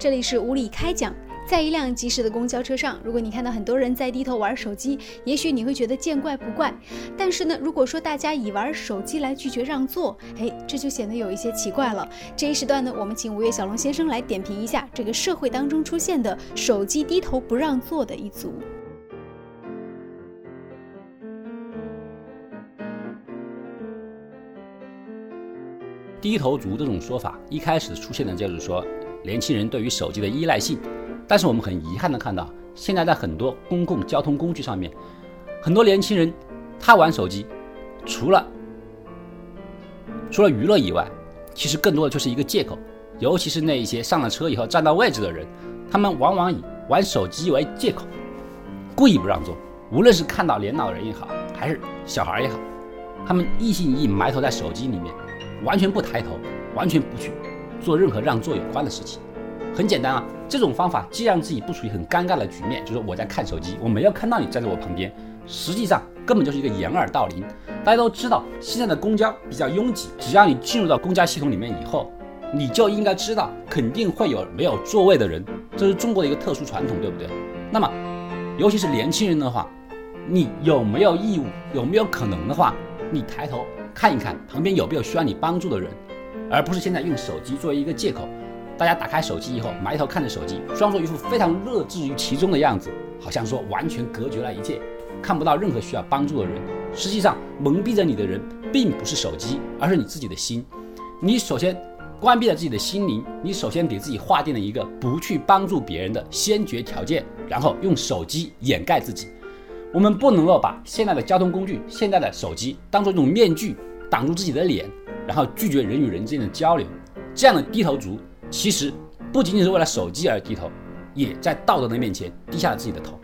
这里是无理开讲。在一辆疾驶的公交车上，如果你看到很多人在低头玩手机，也许你会觉得见怪不怪。但是呢，如果说大家以玩手机来拒绝让座，哎，这就显得有一些奇怪了。这一时段呢，我们请吴越小龙先生来点评一下这个社会当中出现的手机低头不让座的一族。低头族这种说法一开始出现的就是说年轻人对于手机的依赖性，但是我们很遗憾的看到，现在在很多公共交通工具上面，很多年轻人他玩手机，除了除了娱乐以外，其实更多的就是一个借口。尤其是那一些上了车以后占到位置的人，他们往往以玩手机为借口，故意不让座。无论是看到年老人也好，还是小孩也好，他们一心一意埋头在手机里面。完全不抬头，完全不去做任何让座有关的事情。很简单啊，这种方法既让自己不处于很尴尬的局面，就是我在看手机，我没有看到你站在我旁边，实际上根本就是一个掩耳盗铃。大家都知道，现在的公交比较拥挤，只要你进入到公交系统里面以后，你就应该知道肯定会有没有座位的人，这是中国的一个特殊传统，对不对？那么，尤其是年轻人的话，你有没有义务，有没有可能的话，你抬头？看一看旁边有没有需要你帮助的人，而不是现在用手机作为一个借口。大家打开手机以后，埋头看着手机，装作一副非常乐置于其中的样子，好像说完全隔绝了一切，看不到任何需要帮助的人。实际上，蒙蔽着你的人并不是手机，而是你自己的心。你首先关闭了自己的心灵，你首先给自己划定了一个不去帮助别人的先决条件，然后用手机掩盖自己。我们不能够把现在的交通工具、现在的手机当做一种面具，挡住自己的脸，然后拒绝人与人之间的交流。这样的低头族，其实不仅仅是为了手机而低头，也在道德的面前低下了自己的头。